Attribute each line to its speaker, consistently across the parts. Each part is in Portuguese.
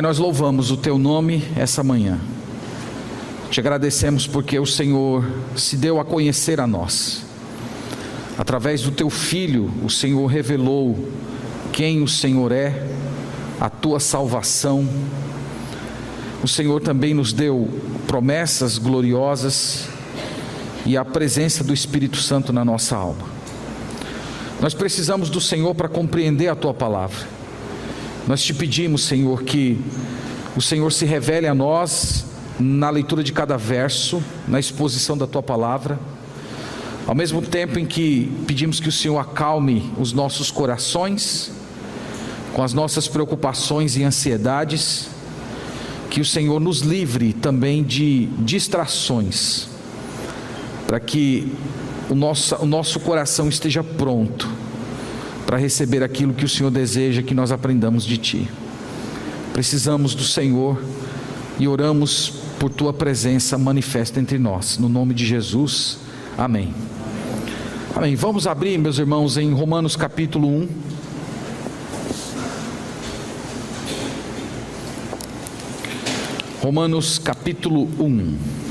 Speaker 1: Nós louvamos o teu nome essa manhã. Te agradecemos porque o Senhor se deu a conhecer a nós. Através do teu filho, o Senhor revelou quem o Senhor é, a tua salvação. O Senhor também nos deu promessas gloriosas e a presença do Espírito Santo na nossa alma. Nós precisamos do Senhor para compreender a tua palavra. Nós te pedimos, Senhor, que o Senhor se revele a nós na leitura de cada verso, na exposição da tua palavra. Ao mesmo tempo em que pedimos que o Senhor acalme os nossos corações, com as nossas preocupações e ansiedades, que o Senhor nos livre também de distrações, para que o nosso, o nosso coração esteja pronto para receber aquilo que o Senhor deseja que nós aprendamos de Ti. Precisamos do Senhor e oramos por Tua presença manifesta entre nós. No nome de Jesus, amém. Amém. Vamos abrir, meus irmãos, em Romanos capítulo 1. Romanos capítulo 1.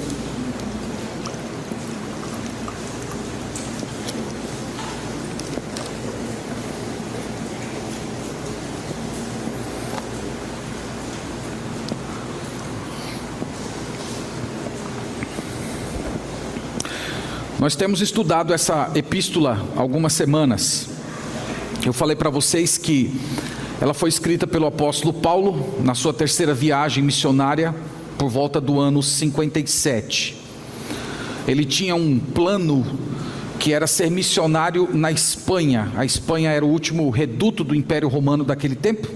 Speaker 1: Nós temos estudado essa epístola algumas semanas. Eu falei para vocês que ela foi escrita pelo apóstolo Paulo na sua terceira viagem missionária por volta do ano 57. Ele tinha um plano que era ser missionário na Espanha. A Espanha era o último reduto do Império Romano daquele tempo.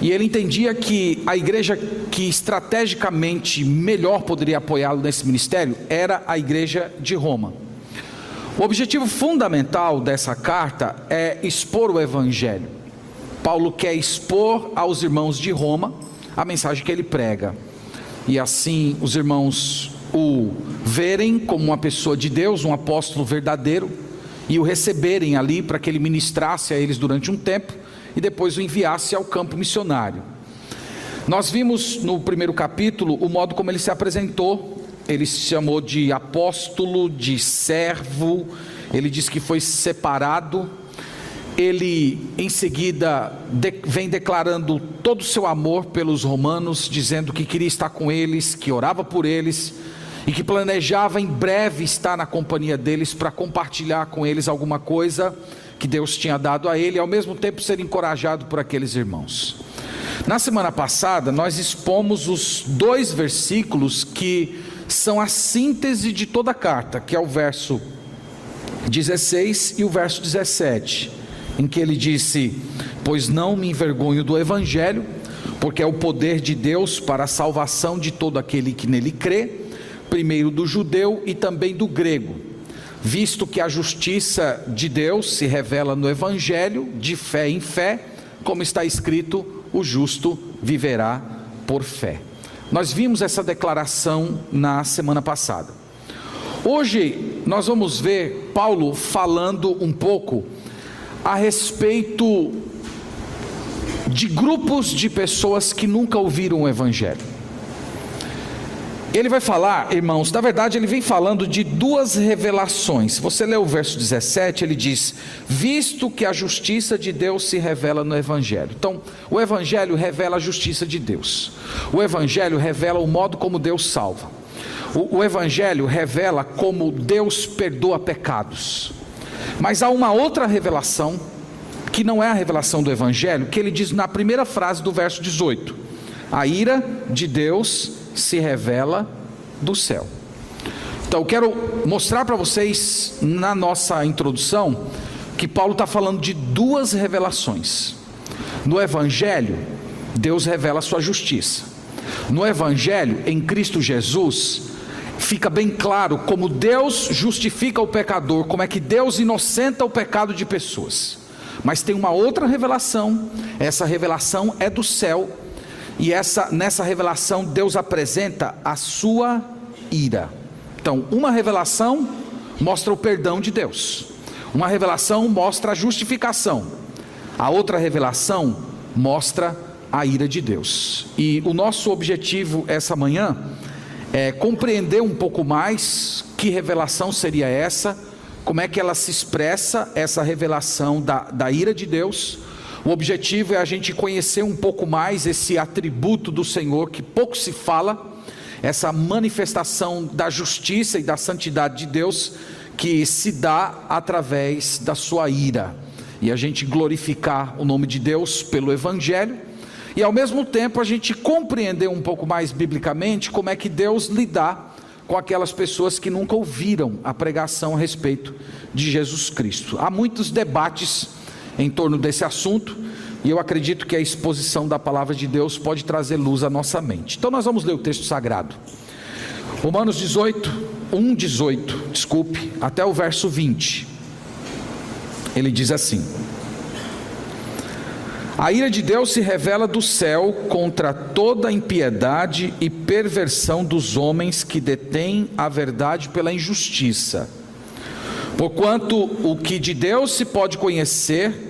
Speaker 1: E ele entendia que a igreja que estrategicamente melhor poderia apoiá-lo nesse ministério era a igreja de Roma. O objetivo fundamental dessa carta é expor o evangelho. Paulo quer expor aos irmãos de Roma a mensagem que ele prega. E assim os irmãos o verem como uma pessoa de Deus, um apóstolo verdadeiro, e o receberem ali para que ele ministrasse a eles durante um tempo e depois o enviasse ao campo missionário. Nós vimos no primeiro capítulo o modo como ele se apresentou. Ele se chamou de apóstolo, de servo, ele diz que foi separado. Ele em seguida de, vem declarando todo o seu amor pelos romanos, dizendo que queria estar com eles, que orava por eles e que planejava em breve estar na companhia deles para compartilhar com eles alguma coisa que Deus tinha dado a ele e ao mesmo tempo ser encorajado por aqueles irmãos. Na semana passada, nós expomos os dois versículos que são a síntese de toda a carta, que é o verso 16 e o verso 17, em que ele disse: Pois não me envergonho do evangelho, porque é o poder de Deus para a salvação de todo aquele que nele crê, primeiro do judeu e também do grego visto que a justiça de Deus se revela no Evangelho, de fé em fé, como está escrito: o justo viverá por fé. Nós vimos essa declaração na semana passada. Hoje nós vamos ver Paulo falando um pouco a respeito de grupos de pessoas que nunca ouviram o Evangelho. Ele vai falar, irmãos, na verdade ele vem falando de duas revelações. Você ler o verso 17, ele diz: Visto que a justiça de Deus se revela no Evangelho. Então, o Evangelho revela a justiça de Deus, o Evangelho revela o modo como Deus salva, o, o Evangelho revela como Deus perdoa pecados. Mas há uma outra revelação, que não é a revelação do Evangelho, que ele diz na primeira frase do verso 18: A ira de Deus se revela do céu. Então, eu quero mostrar para vocês, na nossa introdução, que Paulo está falando de duas revelações. No Evangelho, Deus revela a sua justiça. No Evangelho, em Cristo Jesus, fica bem claro como Deus justifica o pecador, como é que Deus inocenta o pecado de pessoas. Mas tem uma outra revelação, essa revelação é do céu e essa, nessa revelação, Deus apresenta a sua ira. Então, uma revelação mostra o perdão de Deus, uma revelação mostra a justificação, a outra revelação mostra a ira de Deus. E o nosso objetivo essa manhã é compreender um pouco mais que revelação seria essa, como é que ela se expressa, essa revelação da, da ira de Deus. O objetivo é a gente conhecer um pouco mais esse atributo do Senhor que pouco se fala, essa manifestação da justiça e da santidade de Deus que se dá através da sua ira. E a gente glorificar o nome de Deus pelo Evangelho e ao mesmo tempo a gente compreender um pouco mais biblicamente como é que Deus lidar com aquelas pessoas que nunca ouviram a pregação a respeito de Jesus Cristo. Há muitos debates em torno desse assunto e eu acredito que a exposição da palavra de Deus pode trazer luz à nossa mente. Então nós vamos ler o texto sagrado. Romanos 18, 1, 18, desculpe, até o verso 20. Ele diz assim: a ira de Deus se revela do céu contra toda impiedade e perversão dos homens que detêm a verdade pela injustiça. Porquanto o que de Deus se pode conhecer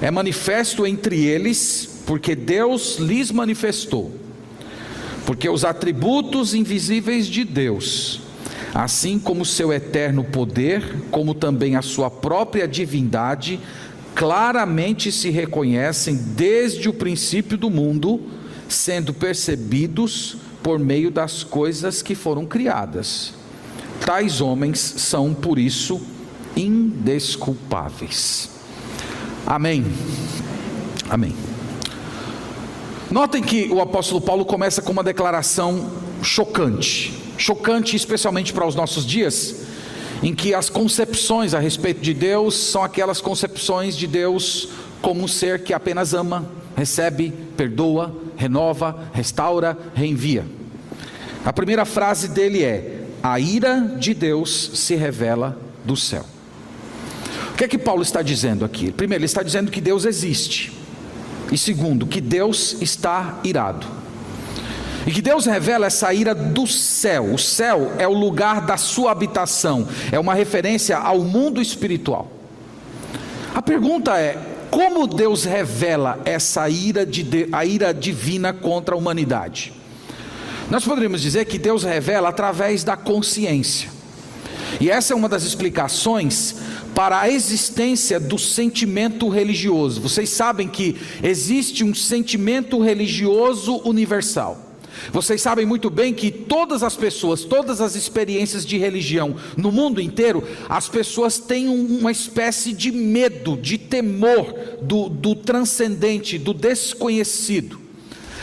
Speaker 1: é manifesto entre eles, porque Deus lhes manifestou. Porque os atributos invisíveis de Deus, assim como seu eterno poder, como também a sua própria divindade, claramente se reconhecem desde o princípio do mundo, sendo percebidos por meio das coisas que foram criadas. Tais homens são, por isso, indesculpáveis. Amém. Amém. Notem que o apóstolo Paulo começa com uma declaração chocante, chocante especialmente para os nossos dias em que as concepções a respeito de Deus são aquelas concepções de Deus como um ser que apenas ama, recebe, perdoa, renova, restaura, reenvia. A primeira frase dele é: A ira de Deus se revela do céu. O que é que Paulo está dizendo aqui? Primeiro, ele está dizendo que Deus existe. E segundo, que Deus está irado. E que Deus revela essa ira do céu. O céu é o lugar da sua habitação, é uma referência ao mundo espiritual. A pergunta é: como Deus revela essa ira, de, a ira divina contra a humanidade? Nós poderíamos dizer que Deus revela através da consciência. E essa é uma das explicações para a existência do sentimento religioso. Vocês sabem que existe um sentimento religioso universal. Vocês sabem muito bem que todas as pessoas, todas as experiências de religião no mundo inteiro, as pessoas têm uma espécie de medo, de temor do, do transcendente, do desconhecido.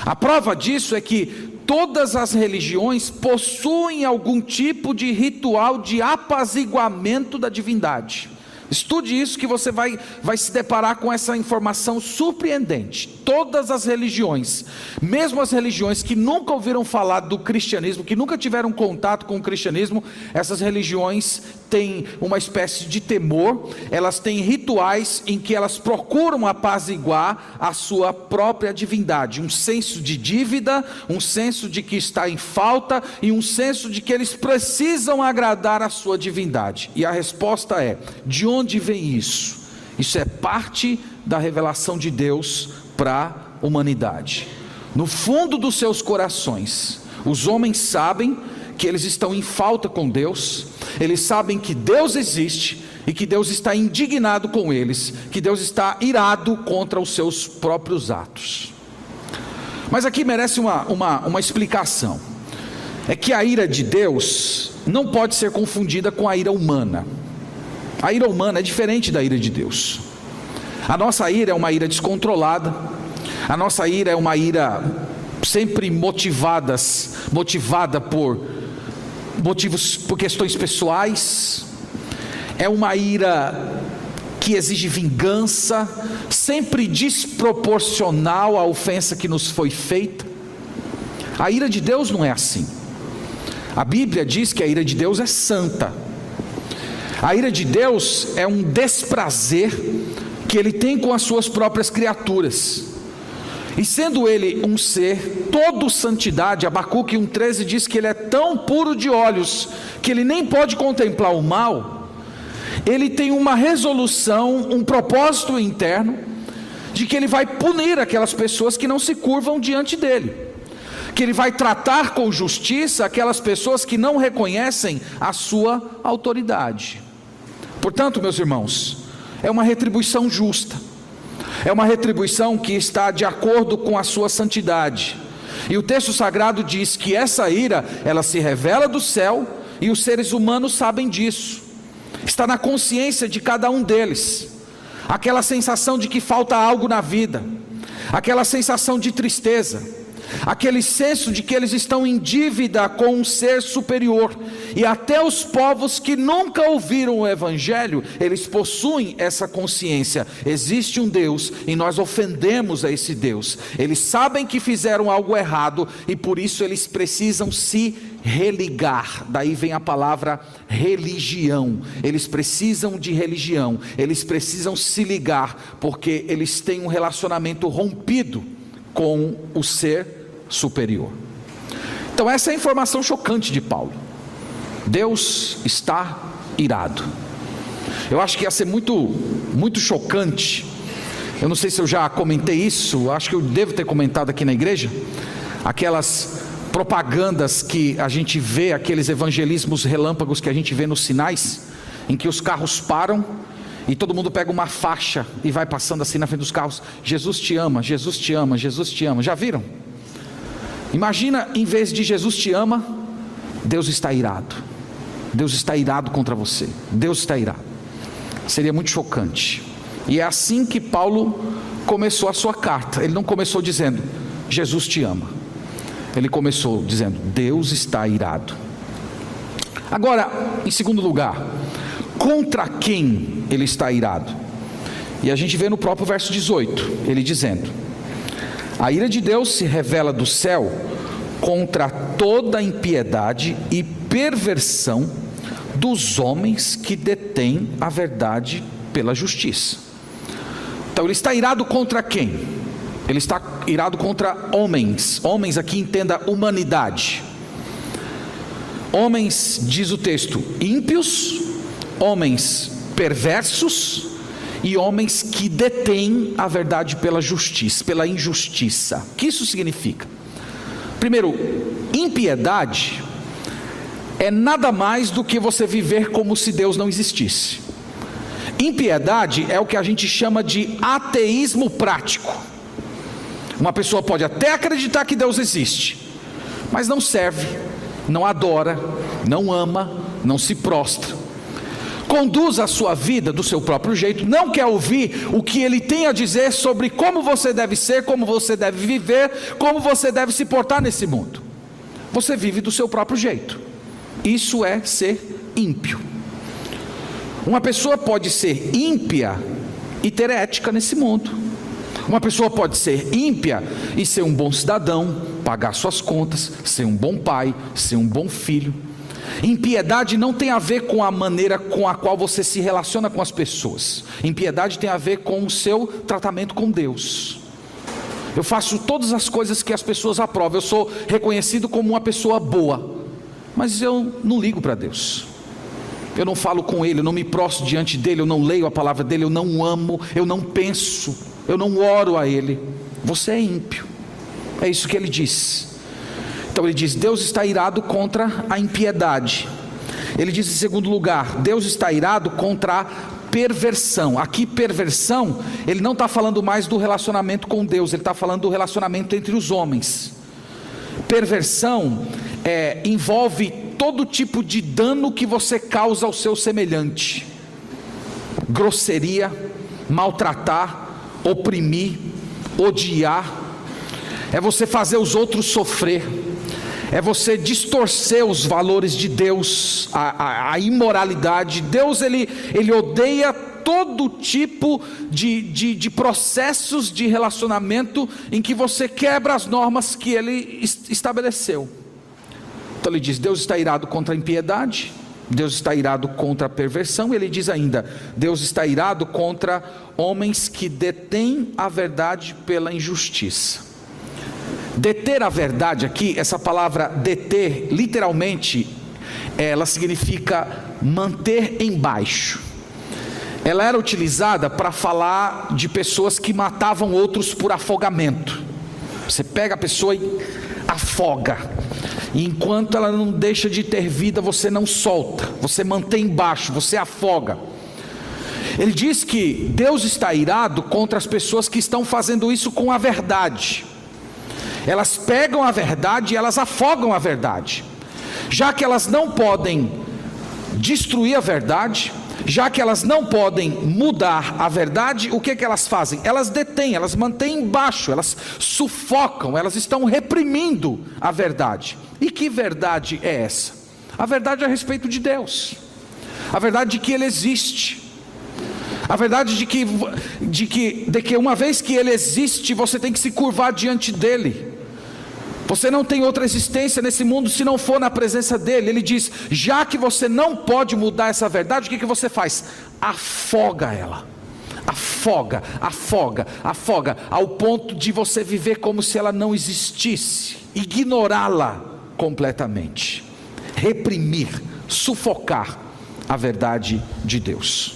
Speaker 1: A prova disso é que todas as religiões possuem algum tipo de ritual de apaziguamento da divindade. Estude isso que você vai, vai se deparar com essa informação surpreendente. Todas as religiões, mesmo as religiões que nunca ouviram falar do cristianismo, que nunca tiveram contato com o cristianismo, essas religiões têm uma espécie de temor, elas têm rituais em que elas procuram apaziguar a sua própria divindade, um senso de dívida, um senso de que está em falta e um senso de que eles precisam agradar a sua divindade. E a resposta é: de onde onde vem isso? Isso é parte da revelação de Deus para a humanidade. No fundo dos seus corações, os homens sabem que eles estão em falta com Deus, eles sabem que Deus existe e que Deus está indignado com eles, que Deus está irado contra os seus próprios atos. Mas aqui merece uma, uma, uma explicação: é que a ira de Deus não pode ser confundida com a ira humana. A ira humana é diferente da ira de Deus. A nossa ira é uma ira descontrolada. A nossa ira é uma ira sempre motivadas, motivada por motivos, por questões pessoais. É uma ira que exige vingança, sempre desproporcional à ofensa que nos foi feita. A ira de Deus não é assim. A Bíblia diz que a ira de Deus é santa. A ira de Deus é um desprazer que ele tem com as suas próprias criaturas. E sendo ele um ser todo santidade, Abacuque 1,13 diz que ele é tão puro de olhos que ele nem pode contemplar o mal, ele tem uma resolução, um propósito interno, de que ele vai punir aquelas pessoas que não se curvam diante dele, que ele vai tratar com justiça aquelas pessoas que não reconhecem a sua autoridade. Portanto, meus irmãos, é uma retribuição justa, é uma retribuição que está de acordo com a sua santidade. E o texto sagrado diz que essa ira, ela se revela do céu e os seres humanos sabem disso. Está na consciência de cada um deles aquela sensação de que falta algo na vida, aquela sensação de tristeza, aquele senso de que eles estão em dívida com um ser superior, e até os povos que nunca ouviram o Evangelho, eles possuem essa consciência: existe um Deus e nós ofendemos a esse Deus, eles sabem que fizeram algo errado e por isso eles precisam se religar, daí vem a palavra religião. Eles precisam de religião, eles precisam se ligar, porque eles têm um relacionamento rompido com o ser superior. Então, essa é a informação chocante de Paulo. Deus está irado. Eu acho que ia ser muito, muito chocante. Eu não sei se eu já comentei isso, acho que eu devo ter comentado aqui na igreja. Aquelas propagandas que a gente vê, aqueles evangelismos relâmpagos que a gente vê nos sinais, em que os carros param e todo mundo pega uma faixa e vai passando assim na frente dos carros: Jesus te ama, Jesus te ama, Jesus te ama. Já viram? Imagina, em vez de Jesus te ama, Deus está irado. Deus está irado contra você. Deus está irado. Seria muito chocante. E é assim que Paulo começou a sua carta. Ele não começou dizendo: Jesus te ama. Ele começou dizendo: Deus está irado. Agora, em segundo lugar, contra quem ele está irado? E a gente vê no próprio verso 18, ele dizendo: A ira de Deus se revela do céu contra toda impiedade e perversão dos homens que detêm a verdade pela justiça. Então ele está irado contra quem? Ele está irado contra homens. Homens aqui entenda humanidade. Homens, diz o texto, ímpios, homens perversos e homens que detêm a verdade pela justiça, pela injustiça. O que isso significa? Primeiro, impiedade é nada mais do que você viver como se Deus não existisse. Impiedade é o que a gente chama de ateísmo prático. Uma pessoa pode até acreditar que Deus existe, mas não serve, não adora, não ama, não se prostra. Conduz a sua vida do seu próprio jeito, não quer ouvir o que ele tem a dizer sobre como você deve ser, como você deve viver, como você deve se portar nesse mundo. Você vive do seu próprio jeito. Isso é ser ímpio. Uma pessoa pode ser ímpia e ter ética nesse mundo. Uma pessoa pode ser ímpia e ser um bom cidadão, pagar suas contas, ser um bom pai, ser um bom filho. Impiedade não tem a ver com a maneira com a qual você se relaciona com as pessoas. Impiedade tem a ver com o seu tratamento com Deus. Eu faço todas as coisas que as pessoas aprovam. Eu sou reconhecido como uma pessoa boa, mas eu não ligo para Deus. Eu não falo com Ele, eu não me prostro diante dele, eu não leio a palavra dele, eu não amo, eu não penso eu não oro a Ele, você é ímpio. É isso que ele diz. Então ele diz: Deus está irado contra a impiedade. Ele diz em segundo lugar: Deus está irado contra a perversão. Aqui, perversão, ele não está falando mais do relacionamento com Deus, ele está falando do relacionamento entre os homens. Perversão é, envolve todo tipo de dano que você causa ao seu semelhante: grosseria, maltratar, oprimir, odiar, é você fazer os outros sofrer, é você distorcer os valores de Deus, a, a, a imoralidade. Deus ele, ele odeia todo tipo de, de, de, processos de relacionamento em que você quebra as normas que ele estabeleceu. Então ele diz: Deus está irado contra a impiedade, Deus está irado contra a perversão, ele diz ainda: Deus está irado contra homens que detêm a verdade pela injustiça. Deter a verdade aqui, essa palavra deter, literalmente, ela significa manter embaixo. ela era utilizada para falar de pessoas que matavam outros por afogamento. Você pega a pessoa e afoga. E enquanto ela não deixa de ter vida, você não solta, você mantém embaixo, você afoga. Ele diz que Deus está irado contra as pessoas que estão fazendo isso com a verdade. Elas pegam a verdade e elas afogam a verdade. Já que elas não podem destruir a verdade, já que elas não podem mudar a verdade, o que, que elas fazem? Elas detêm, elas mantêm embaixo, elas sufocam, elas estão reprimindo a verdade. E que verdade é essa? A verdade é a respeito de Deus, a verdade de que Ele existe, a verdade de que, de que, de que uma vez que Ele existe, você tem que se curvar diante dEle. Você não tem outra existência nesse mundo se não for na presença dele. Ele diz: já que você não pode mudar essa verdade, o que, que você faz? Afoga ela. Afoga, afoga, afoga, ao ponto de você viver como se ela não existisse, ignorá-la completamente, reprimir, sufocar a verdade de Deus.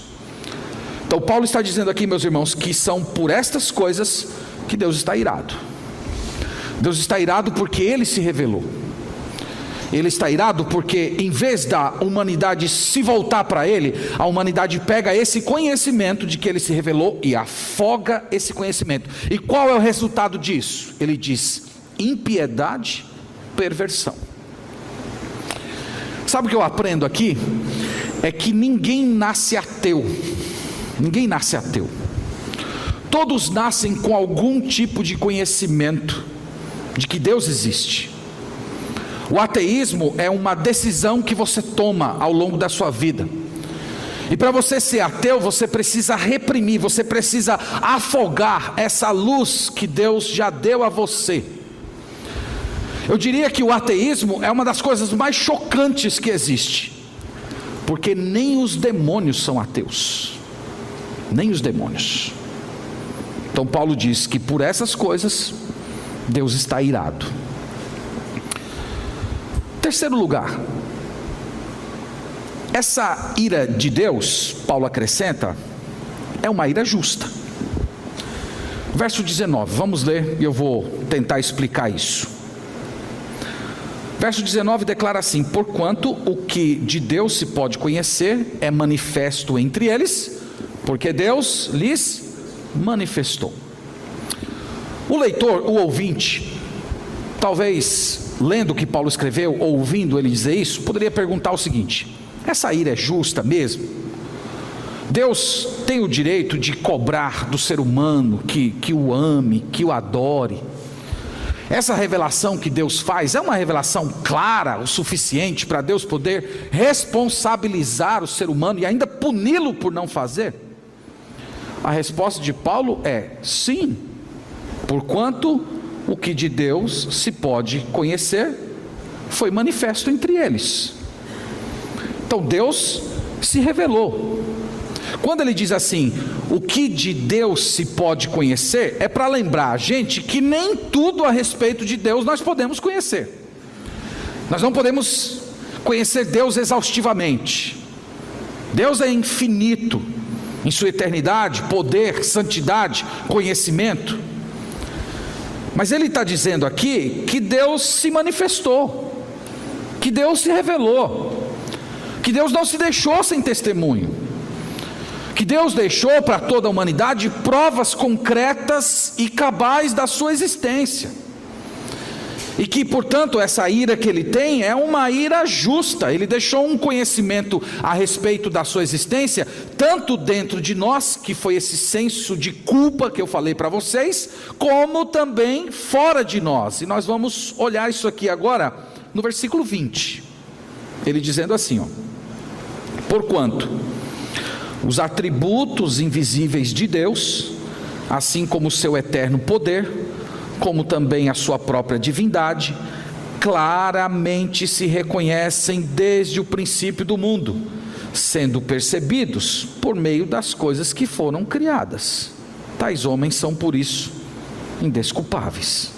Speaker 1: Então, Paulo está dizendo aqui, meus irmãos, que são por estas coisas que Deus está irado. Deus está irado porque ele se revelou. Ele está irado porque, em vez da humanidade se voltar para ele, a humanidade pega esse conhecimento de que ele se revelou e afoga esse conhecimento. E qual é o resultado disso? Ele diz: impiedade, perversão. Sabe o que eu aprendo aqui? É que ninguém nasce ateu. Ninguém nasce ateu. Todos nascem com algum tipo de conhecimento de que Deus existe. O ateísmo é uma decisão que você toma ao longo da sua vida. E para você ser ateu, você precisa reprimir, você precisa afogar essa luz que Deus já deu a você. Eu diria que o ateísmo é uma das coisas mais chocantes que existe, porque nem os demônios são ateus, nem os demônios. Então, Paulo diz que por essas coisas Deus está irado. Terceiro lugar, essa ira de Deus, Paulo acrescenta, é uma ira justa. Verso 19, vamos ler e eu vou tentar explicar isso. Verso 19 declara assim: Porquanto o que de Deus se pode conhecer é manifesto entre eles, porque Deus lhes manifestou. O leitor, o ouvinte, talvez lendo o que Paulo escreveu, ouvindo ele dizer isso, poderia perguntar o seguinte: essa ira é justa mesmo? Deus tem o direito de cobrar do ser humano que, que o ame, que o adore. Essa revelação que Deus faz é uma revelação clara o suficiente para Deus poder responsabilizar o ser humano e ainda puni-lo por não fazer? A resposta de Paulo é sim. Porquanto o que de Deus se pode conhecer foi manifesto entre eles. Então Deus se revelou. Quando ele diz assim, o que de Deus se pode conhecer, é para lembrar a gente que nem tudo a respeito de Deus nós podemos conhecer. Nós não podemos conhecer Deus exaustivamente. Deus é infinito em sua eternidade, poder, santidade, conhecimento. Mas ele está dizendo aqui que Deus se manifestou, que Deus se revelou, que Deus não se deixou sem testemunho, que Deus deixou para toda a humanidade provas concretas e cabais da sua existência. E que, portanto, essa ira que ele tem é uma ira justa. Ele deixou um conhecimento a respeito da sua existência, tanto dentro de nós, que foi esse senso de culpa que eu falei para vocês, como também fora de nós. E nós vamos olhar isso aqui agora no versículo 20. Ele dizendo assim, ó: Porquanto os atributos invisíveis de Deus, assim como o seu eterno poder, como também a sua própria divindade, claramente se reconhecem desde o princípio do mundo, sendo percebidos por meio das coisas que foram criadas. Tais homens são por isso indesculpáveis.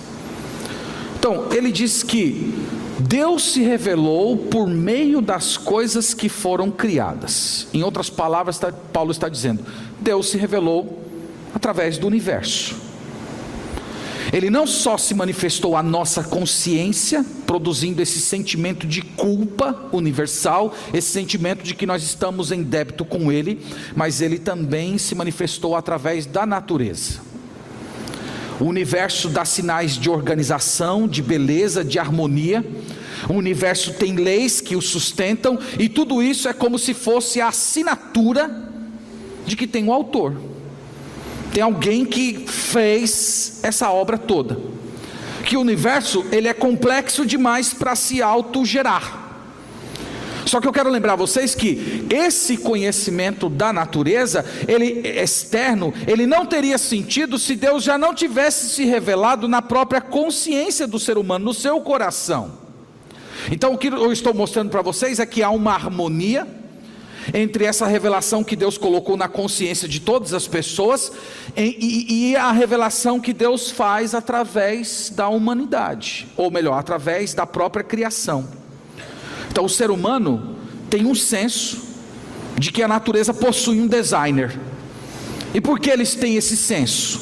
Speaker 1: Então, ele diz que Deus se revelou por meio das coisas que foram criadas. Em outras palavras, Paulo está dizendo: Deus se revelou através do universo. Ele não só se manifestou à nossa consciência, produzindo esse sentimento de culpa universal, esse sentimento de que nós estamos em débito com Ele, mas ele também se manifestou através da natureza. O universo dá sinais de organização, de beleza, de harmonia. O universo tem leis que o sustentam, e tudo isso é como se fosse a assinatura de que tem o autor. Tem alguém que fez essa obra toda. Que o universo ele é complexo demais para se autogerar. Só que eu quero lembrar vocês que esse conhecimento da natureza, ele externo, ele não teria sentido se Deus já não tivesse se revelado na própria consciência do ser humano, no seu coração. Então o que eu estou mostrando para vocês é que há uma harmonia entre essa revelação que Deus colocou na consciência de todas as pessoas e, e, a revelação que Deus faz através da humanidade, ou melhor, através da própria criação. Então, o ser humano tem um senso de que a natureza possui um designer. E por que eles têm esse senso?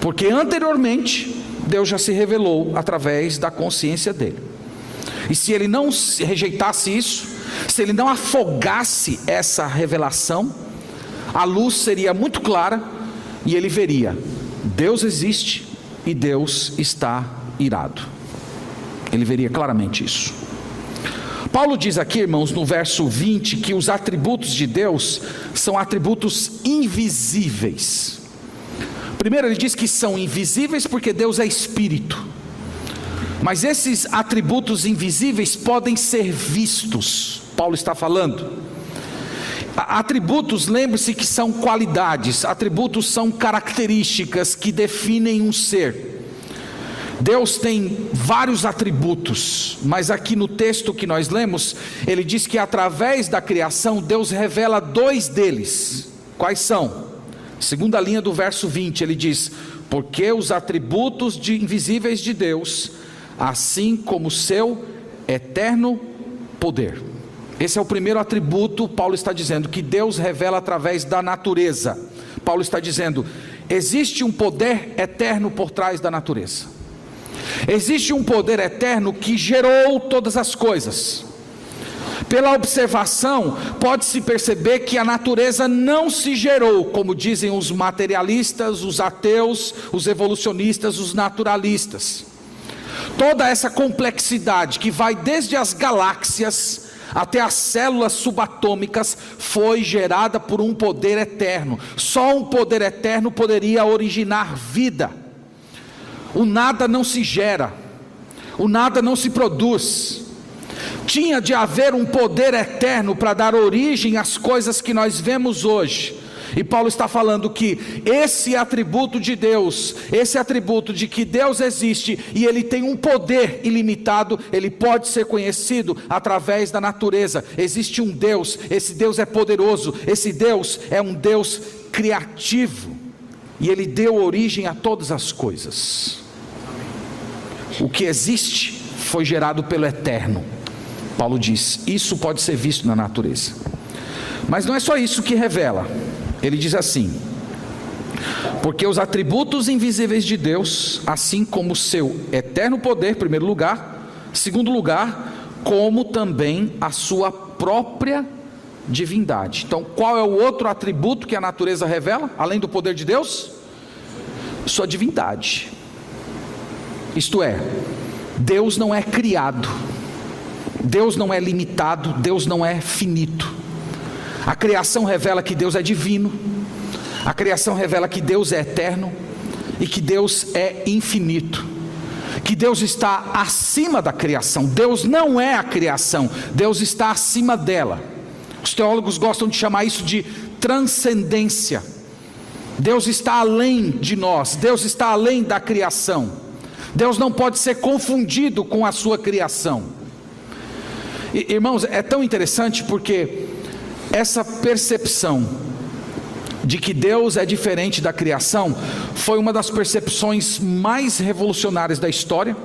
Speaker 1: Porque anteriormente Deus já se revelou através da consciência dele. E se ele não rejeitasse isso, se ele não afogasse essa revelação, a luz seria muito clara e ele veria: Deus existe e Deus está irado. Ele veria claramente isso. Paulo diz aqui, irmãos, no verso 20, que os atributos de Deus são atributos invisíveis. Primeiro, ele diz que são invisíveis porque Deus é espírito. Mas esses atributos invisíveis podem ser vistos. Paulo está falando. Atributos, lembre-se que são qualidades, atributos são características que definem um ser. Deus tem vários atributos, mas aqui no texto que nós lemos, ele diz que através da criação, Deus revela dois deles. Quais são? Segunda linha do verso 20, ele diz: Porque os atributos de invisíveis de Deus, assim como seu eterno poder. Esse é o primeiro atributo, Paulo está dizendo, que Deus revela através da natureza. Paulo está dizendo: existe um poder eterno por trás da natureza. Existe um poder eterno que gerou todas as coisas. Pela observação, pode-se perceber que a natureza não se gerou, como dizem os materialistas, os ateus, os evolucionistas, os naturalistas. Toda essa complexidade que vai desde as galáxias até as células subatômicas foi gerada por um poder eterno. Só um poder eterno poderia originar vida. O nada não se gera, o nada não se produz. Tinha de haver um poder eterno para dar origem às coisas que nós vemos hoje. E Paulo está falando que esse atributo de Deus, esse atributo de que Deus existe e ele tem um poder ilimitado, ele pode ser conhecido através da natureza. Existe um Deus, esse Deus é poderoso, esse Deus é um Deus criativo. E ele deu origem a todas as coisas. O que existe foi gerado pelo eterno. Paulo diz: isso pode ser visto na natureza. Mas não é só isso que revela. Ele diz assim: Porque os atributos invisíveis de Deus, assim como o seu eterno poder, primeiro lugar, segundo lugar, como também a sua própria divindade. Então, qual é o outro atributo que a natureza revela, além do poder de Deus? Sua divindade. Isto é, Deus não é criado, Deus não é limitado, Deus não é finito. A criação revela que Deus é divino, a criação revela que Deus é eterno e que Deus é infinito. Que Deus está acima da criação. Deus não é a criação, Deus está acima dela. Os teólogos gostam de chamar isso de transcendência. Deus está além de nós, Deus está além da criação. Deus não pode ser confundido com a sua criação. Irmãos, é tão interessante porque essa percepção de que Deus é diferente da criação foi uma das percepções mais revolucionárias da história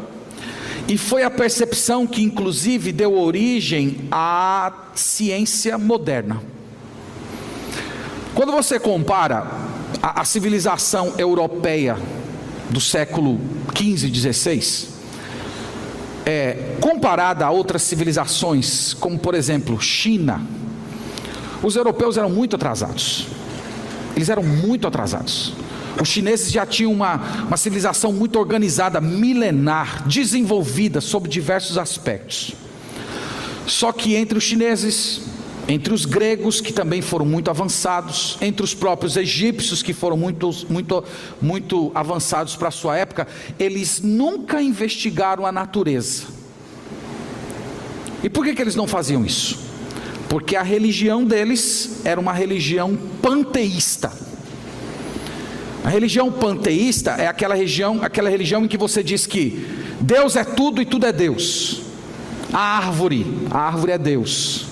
Speaker 1: E foi a percepção que, inclusive, deu origem à ciência moderna. Quando você compara a, a civilização europeia do século XV e XVI, é, comparada a outras civilizações, como por exemplo China, os europeus eram muito atrasados. Eles eram muito atrasados. Os chineses já tinham uma, uma civilização muito organizada, milenar, desenvolvida sob diversos aspectos. Só que entre os chineses, entre os gregos, que também foram muito avançados, entre os próprios egípcios, que foram muito, muito, muito avançados para a sua época, eles nunca investigaram a natureza. E por que, que eles não faziam isso? Porque a religião deles era uma religião panteísta. A religião panteísta é aquela religião, aquela religião em que você diz que Deus é tudo e tudo é Deus. A árvore, a árvore é Deus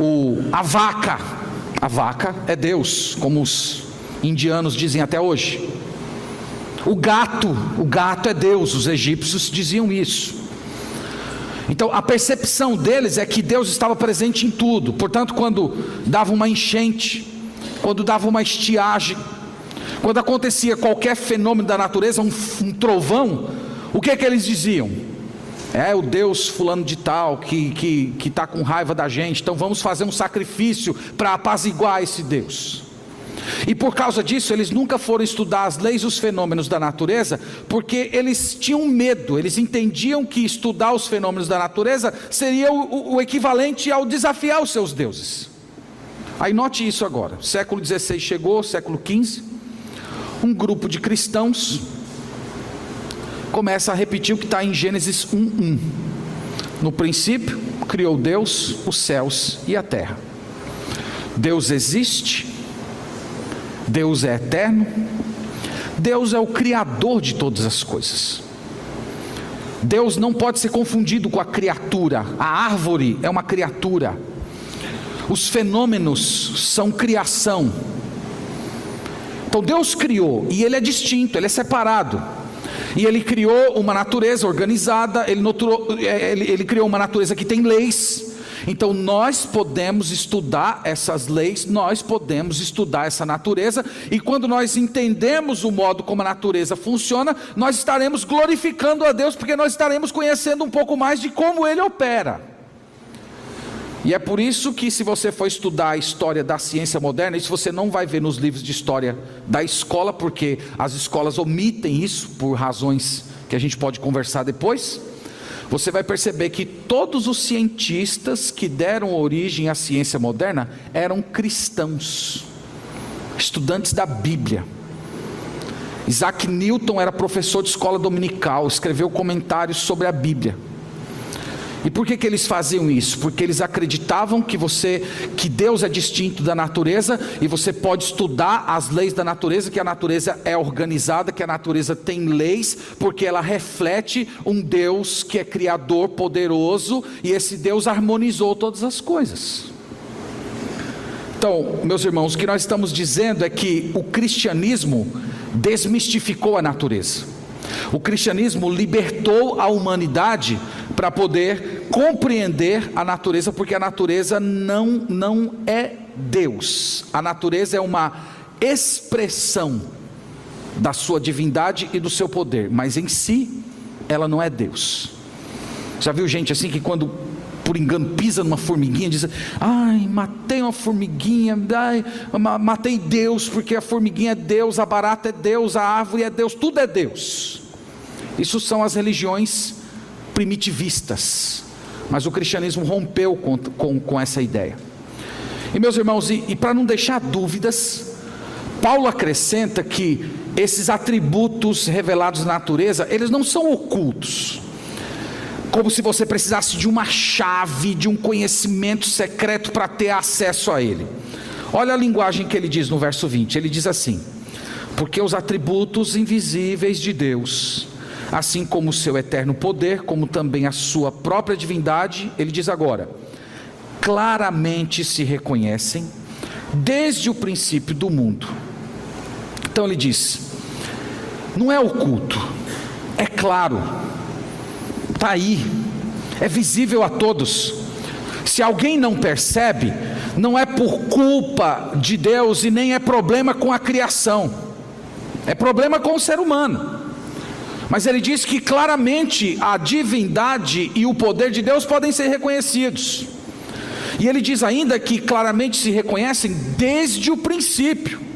Speaker 1: o, a vaca, a vaca é Deus, como os indianos dizem até hoje. O gato, o gato é Deus, os egípcios diziam isso. Então a percepção deles é que Deus estava presente em tudo. Portanto, quando dava uma enchente, quando dava uma estiagem, quando acontecia qualquer fenômeno da natureza, um, um trovão, o que é que eles diziam? É o Deus fulano de tal que que que está com raiva da gente. Então vamos fazer um sacrifício para apaziguar esse Deus. E por causa disso, eles nunca foram estudar as leis e os fenômenos da natureza, porque eles tinham medo, eles entendiam que estudar os fenômenos da natureza seria o, o equivalente ao desafiar os seus deuses. Aí note isso agora: século XVI chegou, século XV, um grupo de cristãos começa a repetir o que está em Gênesis 1:1. No princípio, criou Deus os céus e a terra. Deus existe, Deus é eterno, Deus é o criador de todas as coisas. Deus não pode ser confundido com a criatura. A árvore é uma criatura. Os fenômenos são criação. Então Deus criou e ele é distinto, ele é separado. E ele criou uma natureza organizada, ele, noturou, é, ele, ele criou uma natureza que tem leis. Então nós podemos estudar essas leis, nós podemos estudar essa natureza, e quando nós entendemos o modo como a natureza funciona, nós estaremos glorificando a Deus, porque nós estaremos conhecendo um pouco mais de como ele opera. E é por isso que, se você for estudar a história da ciência moderna, isso você não vai ver nos livros de história da escola, porque as escolas omitem isso por razões que a gente pode conversar depois. Você vai perceber que todos os cientistas que deram origem à ciência moderna eram cristãos, estudantes da Bíblia. Isaac Newton era professor de escola dominical, escreveu comentários sobre a Bíblia. E por que, que eles faziam isso? Porque eles acreditavam que você, que Deus é distinto da natureza e você pode estudar as leis da natureza, que a natureza é organizada, que a natureza tem leis, porque ela reflete um Deus que é criador, poderoso, e esse Deus harmonizou todas as coisas. Então, meus irmãos, o que nós estamos dizendo é que o cristianismo desmistificou a natureza. O cristianismo libertou a humanidade para poder compreender a natureza, porque a natureza não, não é Deus, a natureza é uma expressão da sua divindade e do seu poder, mas em si ela não é Deus. Já viu gente assim que quando por engano pisa numa formiguinha diz: "Ai, matei uma formiguinha, ai, matei Deus, porque a formiguinha é Deus, a barata é Deus, a árvore é Deus, tudo é Deus". Isso são as religiões primitivistas, mas o cristianismo rompeu com, com, com essa ideia. E meus irmãos, e, e para não deixar dúvidas, Paulo acrescenta que esses atributos revelados na natureza, eles não são ocultos. Como se você precisasse de uma chave, de um conhecimento secreto para ter acesso a ele. Olha a linguagem que ele diz no verso 20: ele diz assim: Porque os atributos invisíveis de Deus, assim como o seu eterno poder, como também a sua própria divindade, ele diz agora, claramente se reconhecem desde o princípio do mundo. Então ele diz: não é oculto, é claro, está aí, é visível a todos. Se alguém não percebe, não é por culpa de Deus e nem é problema com a criação, é problema com o ser humano. Mas ele diz que claramente a divindade e o poder de Deus podem ser reconhecidos. E ele diz ainda que claramente se reconhecem desde o princípio.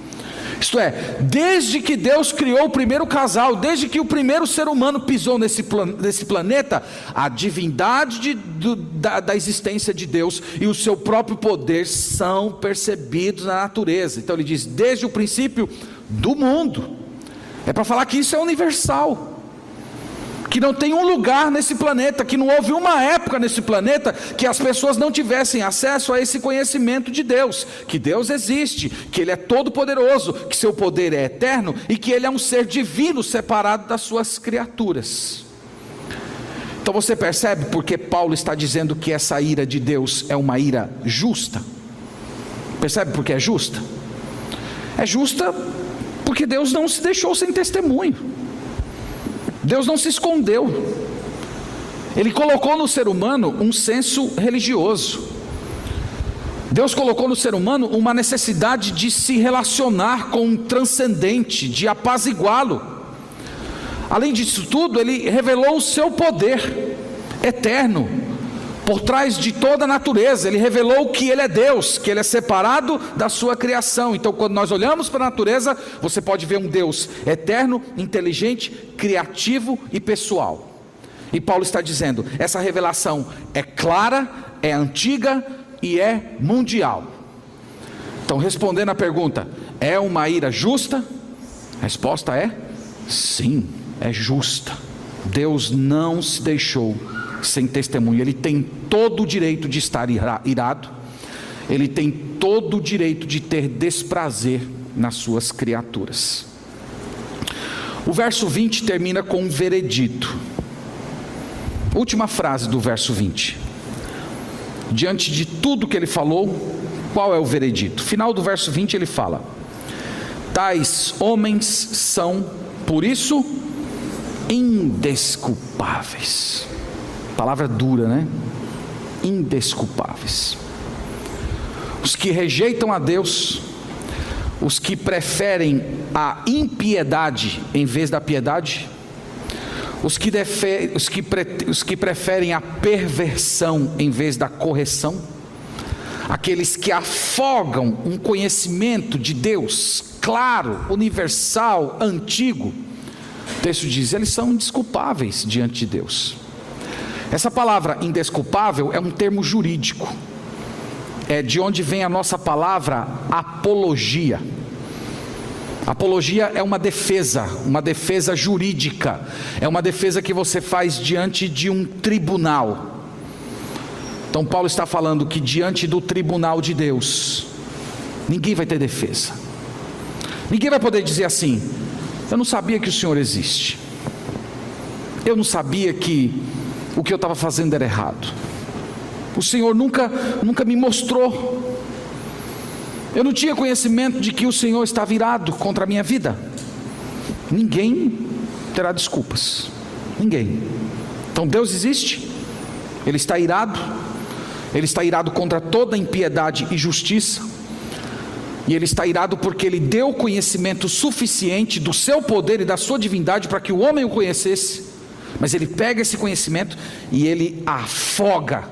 Speaker 1: Isto é, desde que Deus criou o primeiro casal, desde que o primeiro ser humano pisou nesse, plan nesse planeta, a divindade de, do, da, da existência de Deus e o seu próprio poder são percebidos na natureza. Então ele diz, desde o princípio do mundo. É para falar que isso é universal que não tem um lugar nesse planeta, que não houve uma época nesse planeta que as pessoas não tivessem acesso a esse conhecimento de Deus, que Deus existe, que Ele é todo-poderoso, que seu poder é eterno e que Ele é um ser divino separado das suas criaturas. Então você percebe porque Paulo está dizendo que essa ira de Deus é uma ira justa? Percebe porque é justa? É justa porque Deus não se deixou sem testemunho. Deus não se escondeu. Ele colocou no ser humano um senso religioso. Deus colocou no ser humano uma necessidade de se relacionar com o transcendente, de apaziguá-lo. Além disso tudo, ele revelou o seu poder eterno, por trás de toda a natureza, ele revelou que ele é Deus, que ele é separado da sua criação. Então, quando nós olhamos para a natureza, você pode ver um Deus eterno, inteligente, criativo e pessoal. E Paulo está dizendo: essa revelação é clara, é antiga e é mundial. Então, respondendo à pergunta: é uma ira justa? A resposta é sim, é justa. Deus não se deixou sem testemunho. Ele tem todo o direito de estar irado, ele tem todo o direito de ter desprazer nas suas criaturas. O verso 20 termina com um veredito. Última frase do verso 20. Diante de tudo que ele falou, qual é o veredito? Final do verso 20 ele fala: Tais homens são, por isso, indesculpáveis. Palavra dura, né? Indesculpáveis. Os que rejeitam a Deus, os que preferem a impiedade em vez da piedade, os que, defe, os, que pre, os que preferem a perversão em vez da correção, aqueles que afogam um conhecimento de Deus claro, universal, antigo. O texto diz: eles são indesculpáveis diante de Deus. Essa palavra indesculpável é um termo jurídico, é de onde vem a nossa palavra apologia. Apologia é uma defesa, uma defesa jurídica, é uma defesa que você faz diante de um tribunal. Então, Paulo está falando que diante do tribunal de Deus, ninguém vai ter defesa, ninguém vai poder dizer assim: eu não sabia que o Senhor existe, eu não sabia que o que eu estava fazendo era errado. O Senhor nunca, nunca me mostrou. Eu não tinha conhecimento de que o Senhor estava virado contra a minha vida. Ninguém terá desculpas. Ninguém. Então Deus existe. Ele está irado. Ele está irado contra toda impiedade e justiça. E ele está irado porque ele deu conhecimento suficiente do seu poder e da sua divindade para que o homem o conhecesse mas ele pega esse conhecimento e ele afoga,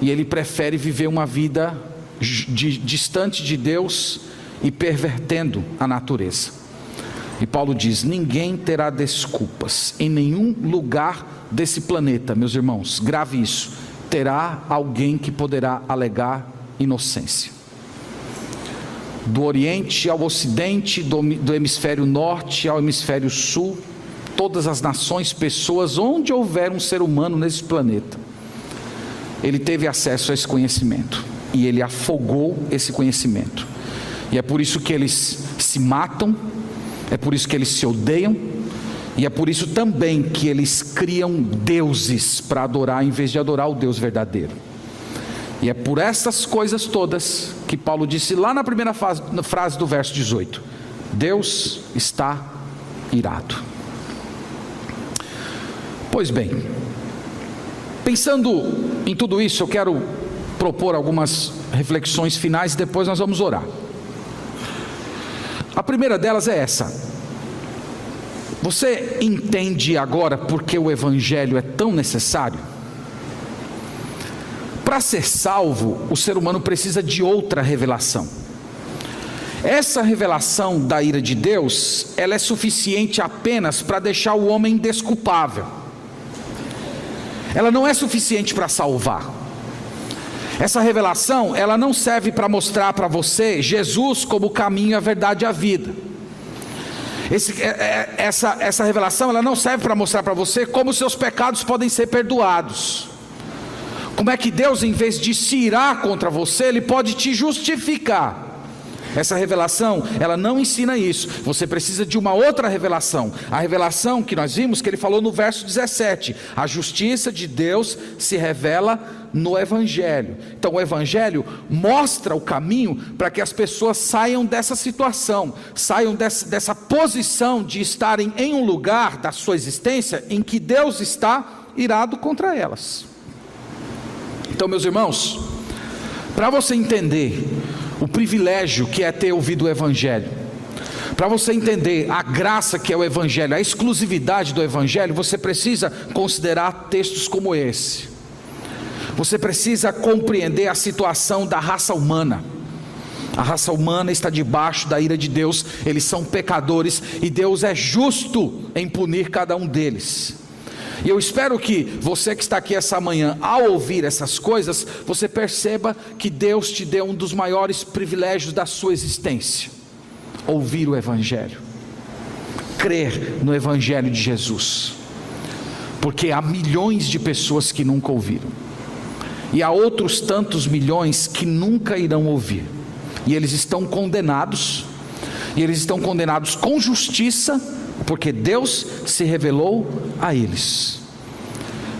Speaker 1: e ele prefere viver uma vida de, distante de Deus e pervertendo a natureza. E Paulo diz: ninguém terá desculpas em nenhum lugar desse planeta, meus irmãos, grave isso. Terá alguém que poderá alegar inocência. Do Oriente ao Ocidente, do, do hemisfério Norte ao hemisfério Sul, todas as nações, pessoas, onde houver um ser humano nesse planeta, ele teve acesso a esse conhecimento e ele afogou esse conhecimento. E é por isso que eles se matam, é por isso que eles se odeiam, e é por isso também que eles criam deuses para adorar em vez de adorar o Deus verdadeiro. E é por essas coisas todas que Paulo disse lá na primeira fase, na frase do verso 18: Deus está irado. Pois bem, Pensando em tudo isso, eu quero propor algumas reflexões finais e depois nós vamos orar. A primeira delas é essa. Você entende agora porque o Evangelho é tão necessário? Para ser salvo, o ser humano precisa de outra revelação. Essa revelação da ira de Deus, ela é suficiente apenas para deixar o homem desculpável. Ela não é suficiente para salvar. Essa revelação, ela não serve para mostrar para você Jesus como o caminho, a verdade e a vida. Esse, é, é, essa, essa revelação, ela não serve para mostrar para você como seus pecados podem ser perdoados. Como é que Deus, em vez de se irar contra você, Ele pode te justificar. Essa revelação, ela não ensina isso. Você precisa de uma outra revelação. A revelação que nós vimos, que ele falou no verso 17: a justiça de Deus se revela no Evangelho. Então, o Evangelho mostra o caminho para que as pessoas saiam dessa situação, saiam dessa, dessa posição de estarem em um lugar da sua existência em que Deus está irado contra elas. Então, meus irmãos, para você entender privilégio que é ter ouvido o Evangelho. Para você entender a graça que é o Evangelho, a exclusividade do Evangelho, você precisa considerar textos como esse. Você precisa compreender a situação da raça humana. A raça humana está debaixo da ira de Deus, eles são pecadores e Deus é justo em punir cada um deles. E eu espero que você que está aqui essa manhã, ao ouvir essas coisas, você perceba que Deus te deu um dos maiores privilégios da sua existência: ouvir o Evangelho, crer no Evangelho de Jesus, porque há milhões de pessoas que nunca ouviram, e há outros tantos milhões que nunca irão ouvir, e eles estão condenados, e eles estão condenados com justiça porque Deus se revelou a eles.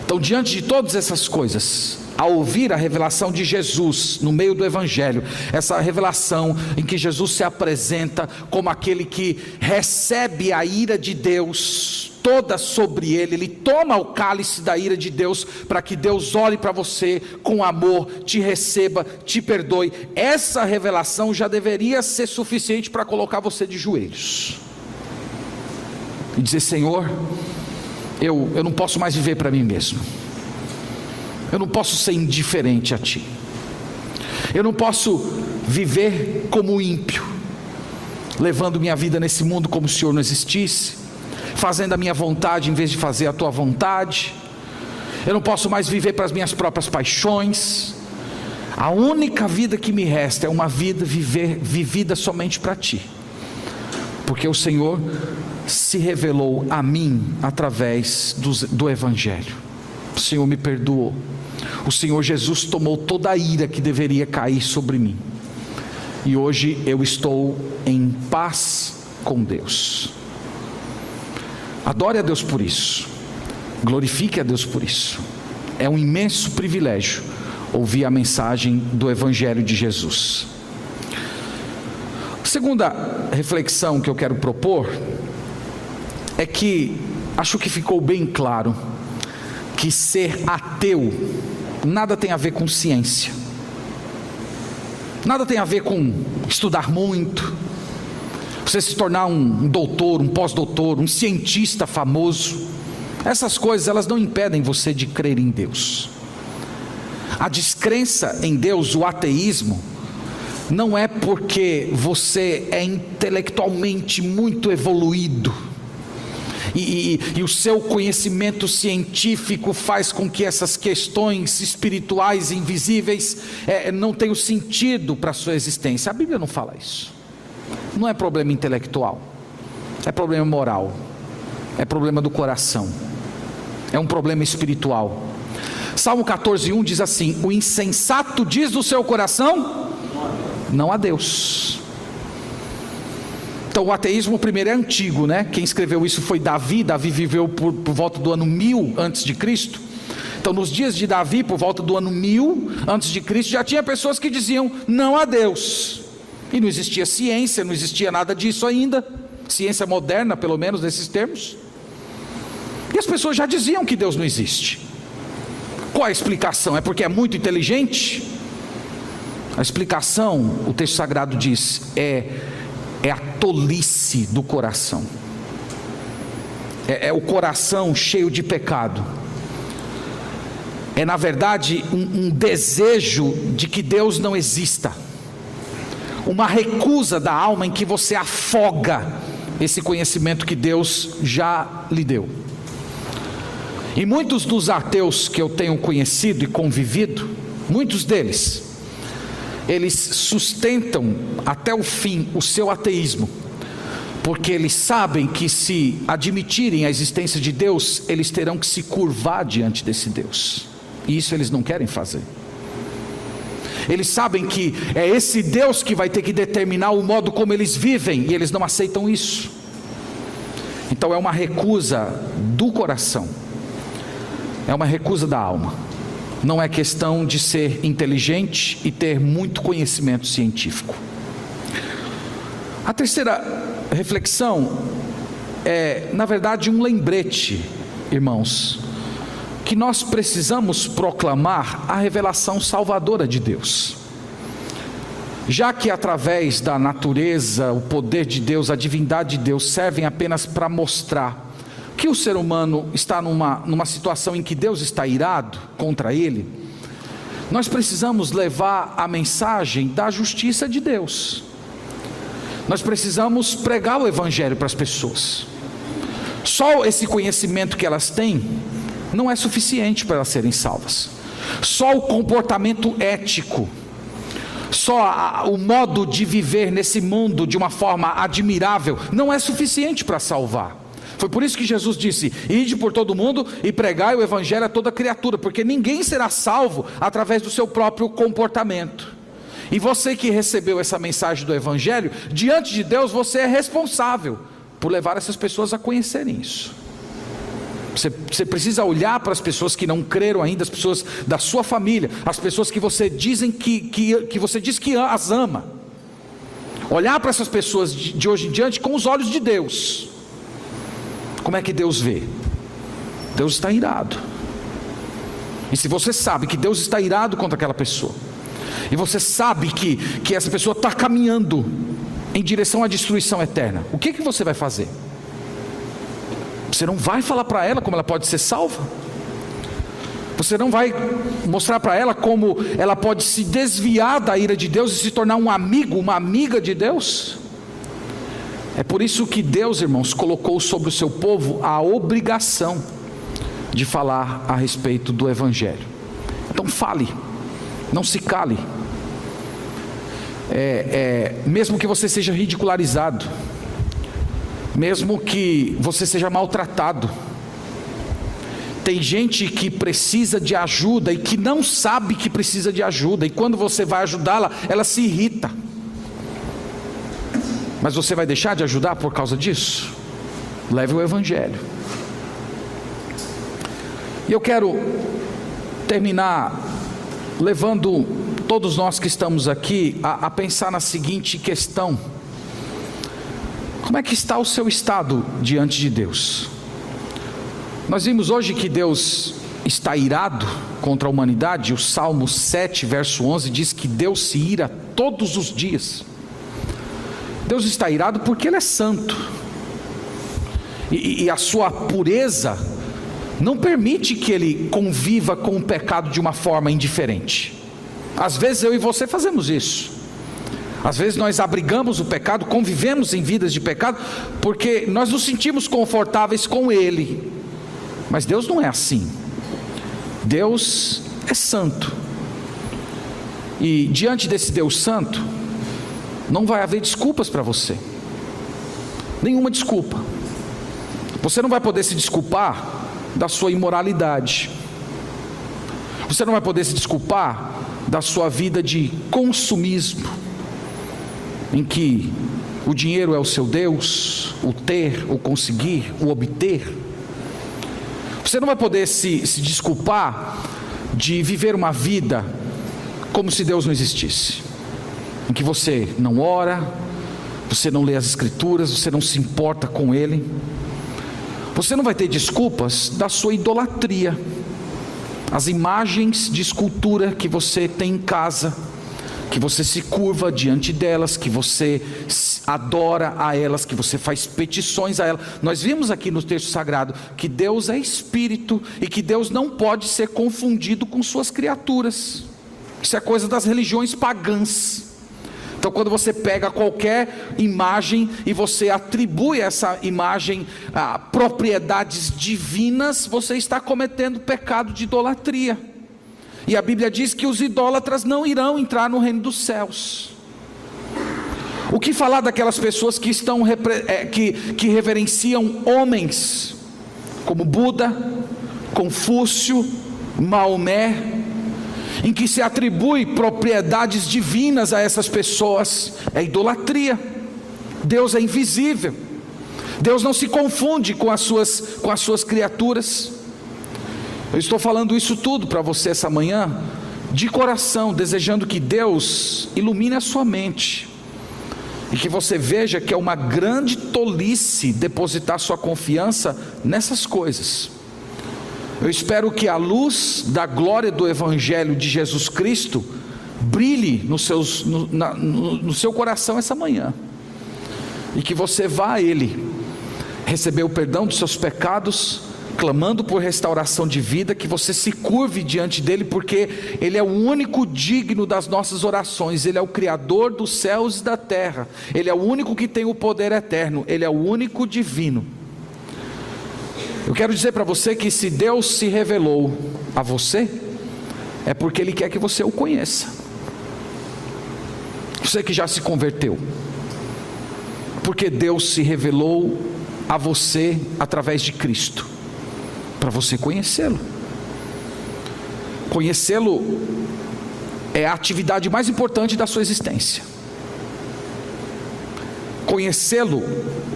Speaker 1: Então, diante de todas essas coisas, ao ouvir a revelação de Jesus no meio do Evangelho, essa revelação em que Jesus se apresenta como aquele que recebe a ira de Deus toda sobre ele, ele toma o cálice da ira de Deus para que Deus olhe para você com amor, te receba, te perdoe. Essa revelação já deveria ser suficiente para colocar você de joelhos e dizer: Senhor, eu, eu não posso mais viver para mim mesmo, eu não posso ser indiferente a Ti, eu não posso viver como ímpio, levando minha vida nesse mundo como se o Senhor não existisse, fazendo a minha vontade em vez de fazer a Tua vontade, eu não posso mais viver para as minhas próprias paixões. A única vida que me resta é uma vida viver, vivida somente para Ti, porque o Senhor se revelou a mim através do, do Evangelho. O Senhor me perdoou. O Senhor Jesus tomou toda a ira que deveria cair sobre mim. E hoje eu estou em paz com Deus. Adore a Deus por isso. Glorifique a Deus por isso. É um imenso privilégio ouvir a mensagem do Evangelho de Jesus. Segunda reflexão que eu quero propor é que acho que ficou bem claro que ser ateu nada tem a ver com ciência, nada tem a ver com estudar muito, você se tornar um doutor, um pós-doutor, um cientista famoso. Essas coisas elas não impedem você de crer em Deus. A descrença em Deus, o ateísmo, não é porque você é intelectualmente muito evoluído e, e, e o seu conhecimento científico faz com que essas questões espirituais invisíveis é, não tenham sentido para a sua existência. A Bíblia não fala isso. Não é problema intelectual, é problema moral, é problema do coração, é um problema espiritual. Salmo 14:1 diz assim: O insensato diz do seu coração, não a Deus. Então o ateísmo primeiro é antigo, né? Quem escreveu isso foi Davi. Davi viveu por, por volta do ano 1000 antes de Cristo. Então nos dias de Davi, por volta do ano 1000 antes de Cristo, já tinha pessoas que diziam não a Deus. E não existia ciência, não existia nada disso ainda. Ciência moderna, pelo menos nesses termos. E as pessoas já diziam que Deus não existe. Qual a explicação? É porque é muito inteligente? A explicação, o texto sagrado diz, é, é a tolice do coração. É, é o coração cheio de pecado. É, na verdade, um, um desejo de que Deus não exista. Uma recusa da alma em que você afoga esse conhecimento que Deus já lhe deu. E muitos dos ateus que eu tenho conhecido e convivido, muitos deles, eles sustentam até o fim o seu ateísmo, porque eles sabem que se admitirem a existência de Deus, eles terão que se curvar diante desse Deus, e isso eles não querem fazer. Eles sabem que é esse Deus que vai ter que determinar o modo como eles vivem, e eles não aceitam isso. Então é uma recusa do coração, é uma recusa da alma não é questão de ser inteligente e ter muito conhecimento científico. A terceira reflexão é, na verdade, um lembrete, irmãos, que nós precisamos proclamar a revelação salvadora de Deus. Já que através da natureza, o poder de Deus, a divindade de Deus servem apenas para mostrar que o ser humano está numa, numa situação em que Deus está irado contra ele, nós precisamos levar a mensagem da justiça de Deus. Nós precisamos pregar o Evangelho para as pessoas. Só esse conhecimento que elas têm não é suficiente para elas serem salvas. Só o comportamento ético, só o modo de viver nesse mundo de uma forma admirável, não é suficiente para salvar. Foi por isso que Jesus disse: Ide por todo mundo e pregai o evangelho a toda criatura, porque ninguém será salvo através do seu próprio comportamento. E você que recebeu essa mensagem do evangelho, diante de Deus você é responsável por levar essas pessoas a conhecerem isso. Você, você, precisa olhar para as pessoas que não creram ainda, as pessoas da sua família, as pessoas que você dizem que, que, que você diz que as ama. Olhar para essas pessoas de, de hoje em diante com os olhos de Deus como é que Deus vê? Deus está irado. E se você sabe que Deus está irado contra aquela pessoa, e você sabe que, que essa pessoa está caminhando em direção à destruição eterna, o que, que você vai fazer? Você não vai falar para ela como ela pode ser salva? Você não vai mostrar para ela como ela pode se desviar da ira de Deus e se tornar um amigo, uma amiga de Deus? É por isso que Deus, irmãos, colocou sobre o seu povo a obrigação de falar a respeito do Evangelho. Então fale, não se cale. É, é, mesmo que você seja ridicularizado, mesmo que você seja maltratado, tem gente que precisa de ajuda e que não sabe que precisa de ajuda, e quando você vai ajudá-la, ela se irrita. Mas você vai deixar de ajudar por causa disso? Leve o Evangelho. E eu quero terminar levando todos nós que estamos aqui a, a, pensar na seguinte questão: como é que está o seu estado diante de Deus? Nós vimos hoje que Deus está irado contra a humanidade, o Salmo 7, verso 11 diz que Deus se ira todos os dias. Deus está irado porque Ele é santo. E, e, a sua pureza não permite que Ele conviva com o pecado de uma forma indiferente. Às vezes eu e você fazemos isso. Às vezes nós abrigamos o pecado, convivemos em vidas de pecado, porque nós nos sentimos confortáveis com Ele. Mas Deus não é assim. Deus é santo. E diante desse Deus santo, não vai haver desculpas para você. Nenhuma desculpa. Você não vai poder se desculpar da sua imoralidade. Você não vai poder se desculpar da sua vida de consumismo, em que o dinheiro é o seu Deus, o ter, o conseguir, o obter. Você não vai poder se, se desculpar de viver uma vida como se Deus não existisse em que você não ora, você não lê as Escrituras, você não se importa com Ele. Você não vai ter desculpas da sua idolatria. as imagens de escultura que você tem em casa, que você se curva diante delas, que você adora a elas, que você faz petições a elas. Nós vimos aqui no texto sagrado que Deus é espírito e que Deus não pode ser confundido com suas criaturas. Isso é coisa das religiões pagãs. Então, quando você pega qualquer imagem e você atribui essa imagem a propriedades divinas, você está cometendo pecado de idolatria. E a Bíblia diz que os idólatras não irão entrar no reino dos céus. O que falar daquelas pessoas que estão é, que, que reverenciam homens, como Buda, Confúcio, Maomé, em que se atribui propriedades divinas a essas pessoas, é idolatria. Deus é invisível. Deus não se confunde com as suas, com as suas criaturas. Eu estou falando isso tudo para você essa manhã, de coração, desejando que Deus ilumine a sua mente e que você veja que é uma grande tolice depositar sua confiança nessas coisas. Eu espero que a luz da glória do Evangelho de Jesus Cristo brilhe no, seus, no, na, no, no seu coração essa manhã, e que você vá a Ele, receber o perdão dos seus pecados, clamando por restauração de vida, que você se curve diante dele, porque ele é o único digno das nossas orações, ele é o Criador dos céus e da terra, ele é o único que tem o poder eterno, ele é o único divino. Eu quero dizer para você que se Deus se revelou a você, é porque Ele quer que você o conheça. Você que já se converteu, porque Deus se revelou a você através de Cristo, para você conhecê-lo. Conhecê-lo é a atividade mais importante da sua existência. Conhecê-lo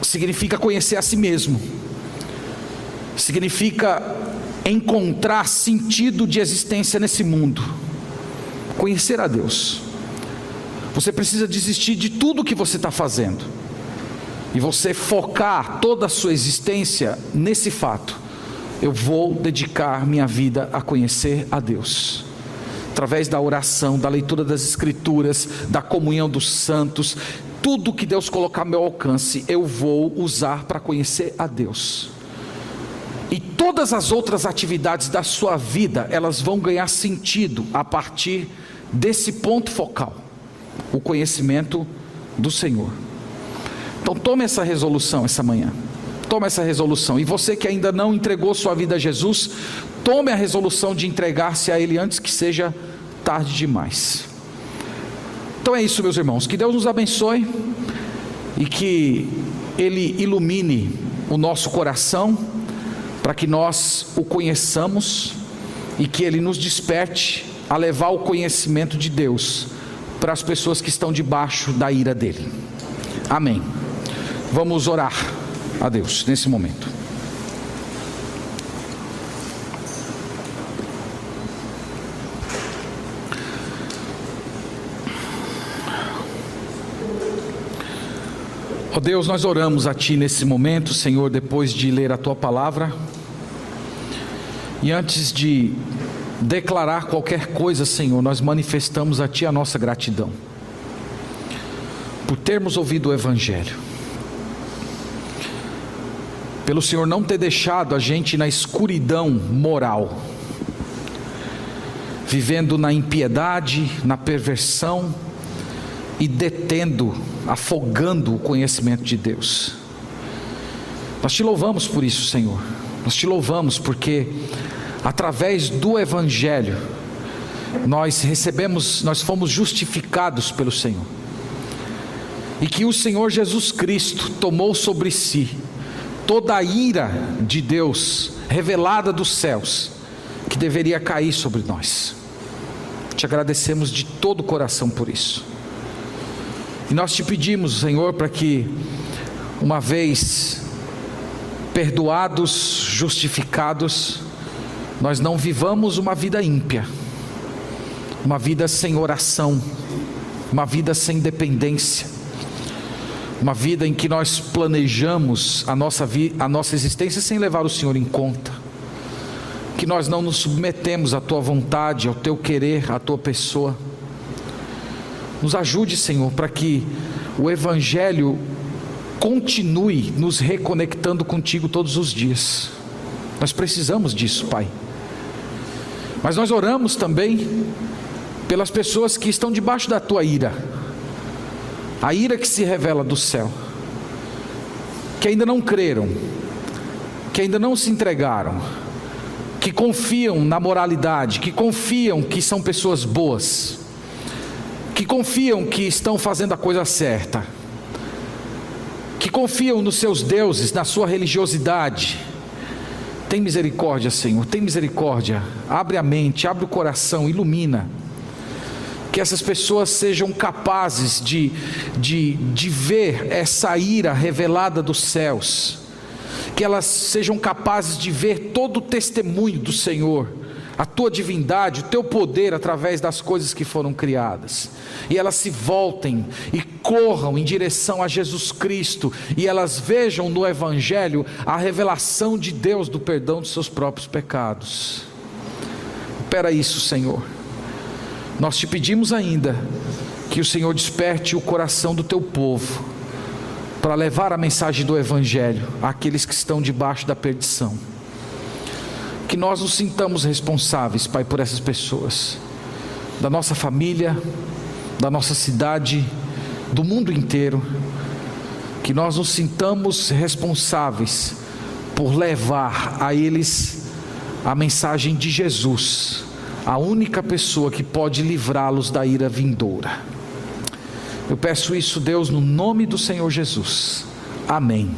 Speaker 1: significa conhecer a si mesmo significa encontrar sentido de existência nesse mundo, conhecer a Deus. Você precisa desistir de tudo que você está fazendo e você focar toda a sua existência nesse fato. Eu vou dedicar minha vida a conhecer a Deus. Através da oração, da leitura das Escrituras, da comunhão dos santos, tudo que Deus colocar ao meu alcance, eu vou usar para conhecer a Deus. E todas as outras atividades da sua vida, elas vão ganhar sentido a partir desse ponto focal, o conhecimento do Senhor. Então tome essa resolução essa manhã. Tome essa resolução. E você que ainda não entregou sua vida a Jesus, tome a resolução de entregar-se a Ele antes que seja tarde demais. Então é isso, meus irmãos. Que Deus nos abençoe e que Ele ilumine o nosso coração para que nós o conheçamos e que ele nos desperte a levar o conhecimento de Deus para as pessoas que estão debaixo da ira dele. Amém. Vamos orar a Deus nesse momento. Deus, nós oramos a Ti nesse momento, Senhor, depois de ler a Tua palavra. E antes de declarar qualquer coisa, Senhor, nós manifestamos a Ti a nossa gratidão por termos ouvido o Evangelho, pelo Senhor não ter deixado a gente na escuridão moral, vivendo na impiedade, na perversão e detendo afogando o conhecimento de Deus. Nós te louvamos por isso, Senhor. Nós te louvamos porque através do evangelho nós recebemos, nós fomos justificados pelo Senhor. E que o Senhor Jesus Cristo tomou sobre si toda a ira de Deus revelada dos céus que deveria cair sobre nós. Te agradecemos de todo o coração por isso. E nós te pedimos, Senhor, para que, uma vez perdoados, justificados, nós não vivamos uma vida ímpia, uma vida sem oração, uma vida sem dependência, uma vida em que nós planejamos a nossa, a nossa existência sem levar o Senhor em conta que nós não nos submetemos à tua vontade, ao teu querer, à tua pessoa. Nos ajude, Senhor, para que o Evangelho continue nos reconectando contigo todos os dias. Nós precisamos disso, Pai. Mas nós oramos também pelas pessoas que estão debaixo da tua ira, a ira que se revela do céu, que ainda não creram, que ainda não se entregaram, que confiam na moralidade, que confiam que são pessoas boas, que confiam que estão fazendo a coisa certa, que confiam nos seus deuses, na sua religiosidade. Tem misericórdia, Senhor, tem misericórdia. Abre a mente, abre o coração, ilumina. Que essas pessoas sejam capazes de, de, de ver essa ira revelada dos céus que elas sejam capazes de ver todo o testemunho do Senhor, a tua divindade, o teu poder através das coisas que foram criadas, e elas se voltem e corram em direção a Jesus Cristo, e elas vejam no Evangelho a revelação de Deus do perdão dos seus próprios pecados. Espera isso, Senhor. Nós te pedimos ainda que o Senhor desperte o coração do teu povo para levar a mensagem do Evangelho àqueles que estão debaixo da perdição. Que nós nos sintamos responsáveis, Pai, por essas pessoas, da nossa família, da nossa cidade, do mundo inteiro. Que nós nos sintamos responsáveis por levar a eles a mensagem de Jesus, a única pessoa que pode livrá-los da ira vindoura. Eu peço isso, Deus, no nome do Senhor Jesus. Amém.